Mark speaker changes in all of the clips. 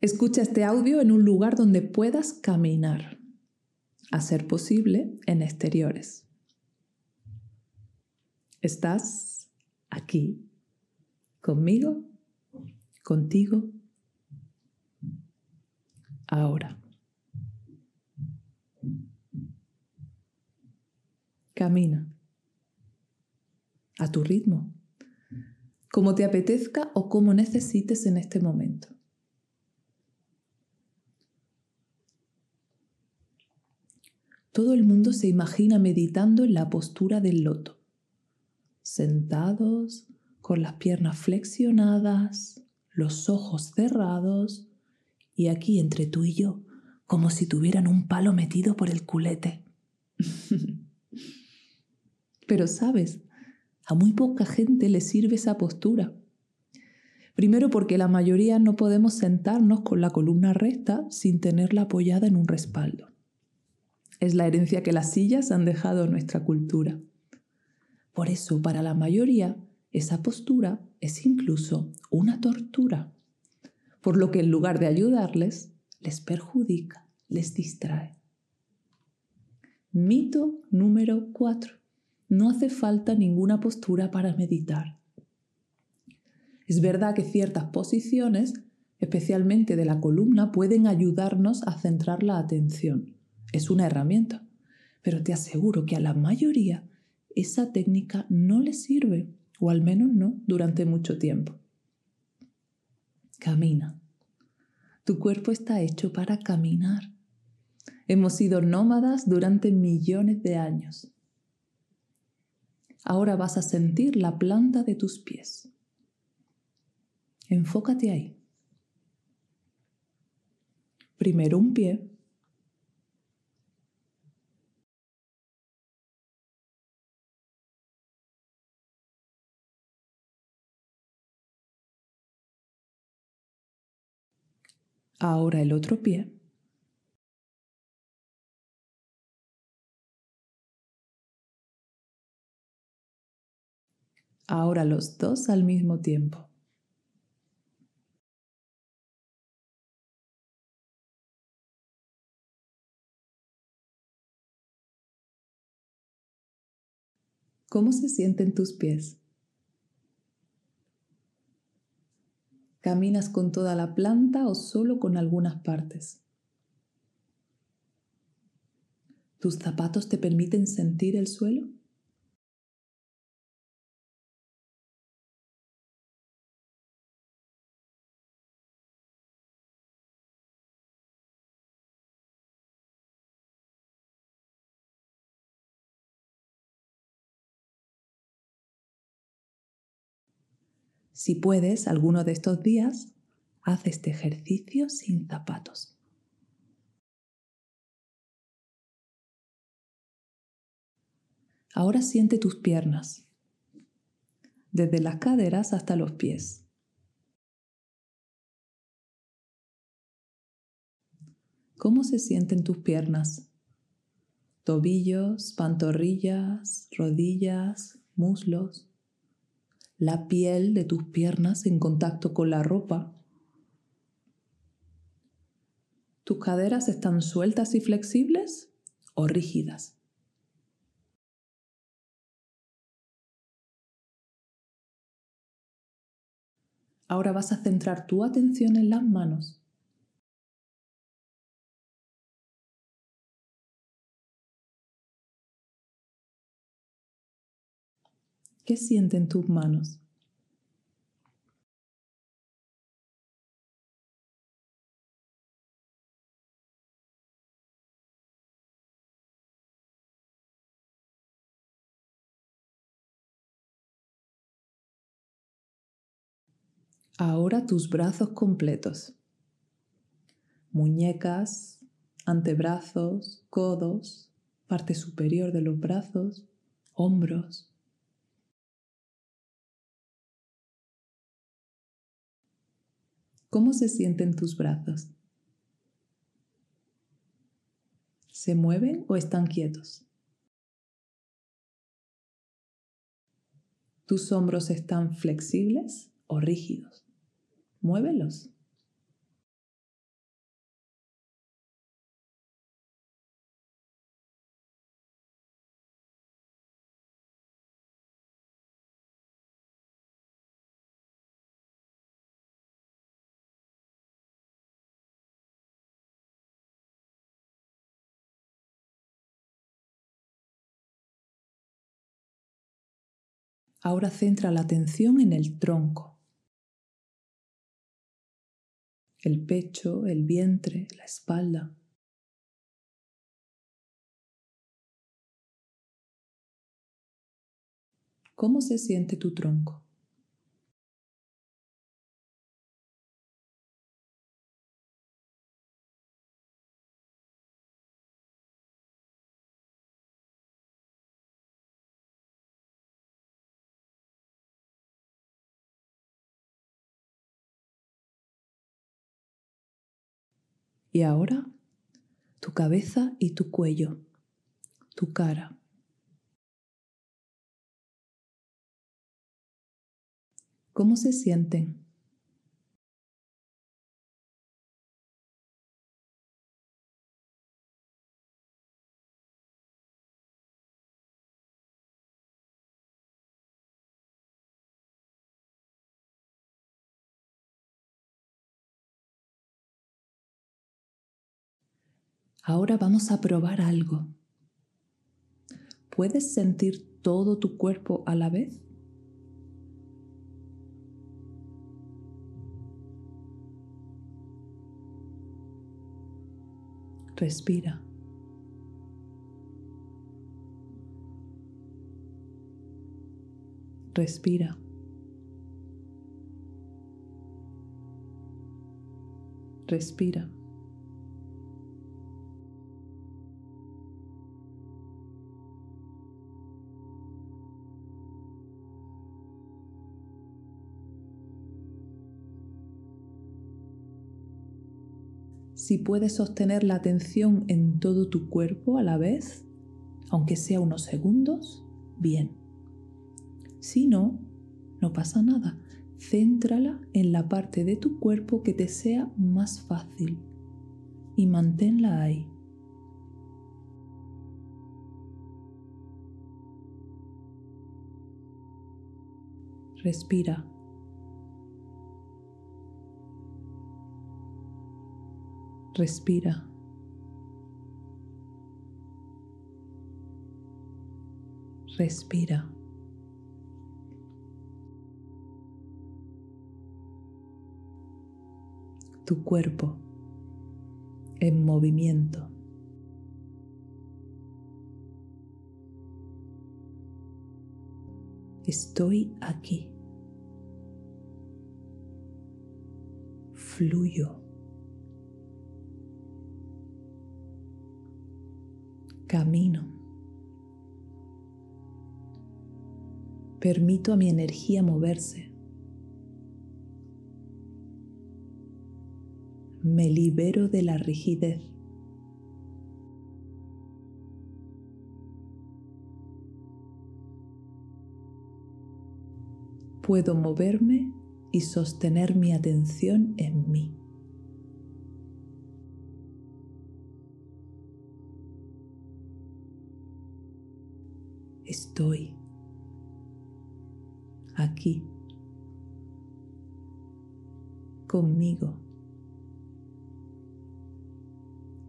Speaker 1: Escucha este audio en un lugar donde puedas caminar, a ser posible en exteriores. Estás aquí, conmigo, contigo, ahora. Camina a tu ritmo, como te apetezca o como necesites en este momento. Todo el mundo se imagina meditando en la postura del loto, sentados, con las piernas flexionadas, los ojos cerrados y aquí entre tú y yo, como si tuvieran un palo metido por el culete. Pero sabes, a muy poca gente le sirve esa postura. Primero porque la mayoría no podemos sentarnos con la columna recta sin tenerla apoyada en un respaldo. Es la herencia que las sillas han dejado en nuestra cultura. Por eso, para la mayoría, esa postura es incluso una tortura, por lo que en lugar de ayudarles, les perjudica, les distrae. Mito número 4 no hace falta ninguna postura para meditar. Es verdad que ciertas posiciones, especialmente de la columna, pueden ayudarnos a centrar la atención. Es una herramienta, pero te aseguro que a la mayoría esa técnica no les sirve, o al menos no durante mucho tiempo. Camina. Tu cuerpo está hecho para caminar. Hemos sido nómadas durante millones de años. Ahora vas a sentir la planta de tus pies. Enfócate ahí. Primero un pie. Ahora el otro pie. ahora los dos al mismo tiempo. ¿Cómo se sienten tus pies? ¿Caminas con toda la planta o solo con algunas partes? ¿Tus zapatos te permiten sentir el suelo? Si puedes, alguno de estos días, haz este ejercicio sin zapatos. Ahora siente tus piernas, desde las caderas hasta los pies. ¿Cómo se sienten tus piernas? Tobillos, pantorrillas, rodillas, muslos la piel de tus piernas en contacto con la ropa. ¿Tus caderas están sueltas y flexibles o rígidas? Ahora vas a centrar tu atención en las manos. ¿Qué sienten tus manos? Ahora tus brazos completos. Muñecas, antebrazos, codos, parte superior de los brazos, hombros. ¿Cómo se sienten tus brazos? ¿Se mueven o están quietos? ¿Tus hombros están flexibles o rígidos? Muévelos. Ahora centra la atención en el tronco. El pecho, el vientre, la espalda. ¿Cómo se siente tu tronco? Y ahora tu cabeza y tu cuello, tu cara. ¿Cómo se sienten? Ahora vamos a probar algo. ¿Puedes sentir todo tu cuerpo a la vez? Respira. Respira. Respira. Si puedes sostener la atención en todo tu cuerpo a la vez, aunque sea unos segundos, bien. Si no, no pasa nada. Céntrala en la parte de tu cuerpo que te sea más fácil y manténla ahí. Respira. Respira. Respira. Tu cuerpo en movimiento. Estoy aquí. Fluyo. Camino. Permito a mi energía moverse. Me libero de la rigidez. Puedo moverme y sostener mi atención en mí. Estoy aquí conmigo,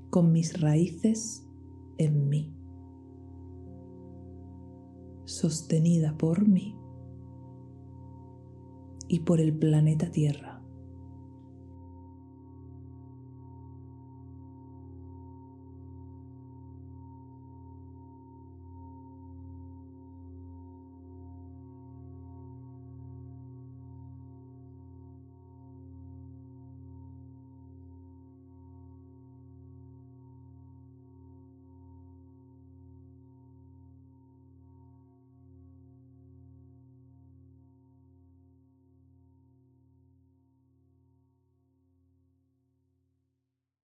Speaker 1: con mis raíces en mí, sostenida por mí y por el planeta Tierra.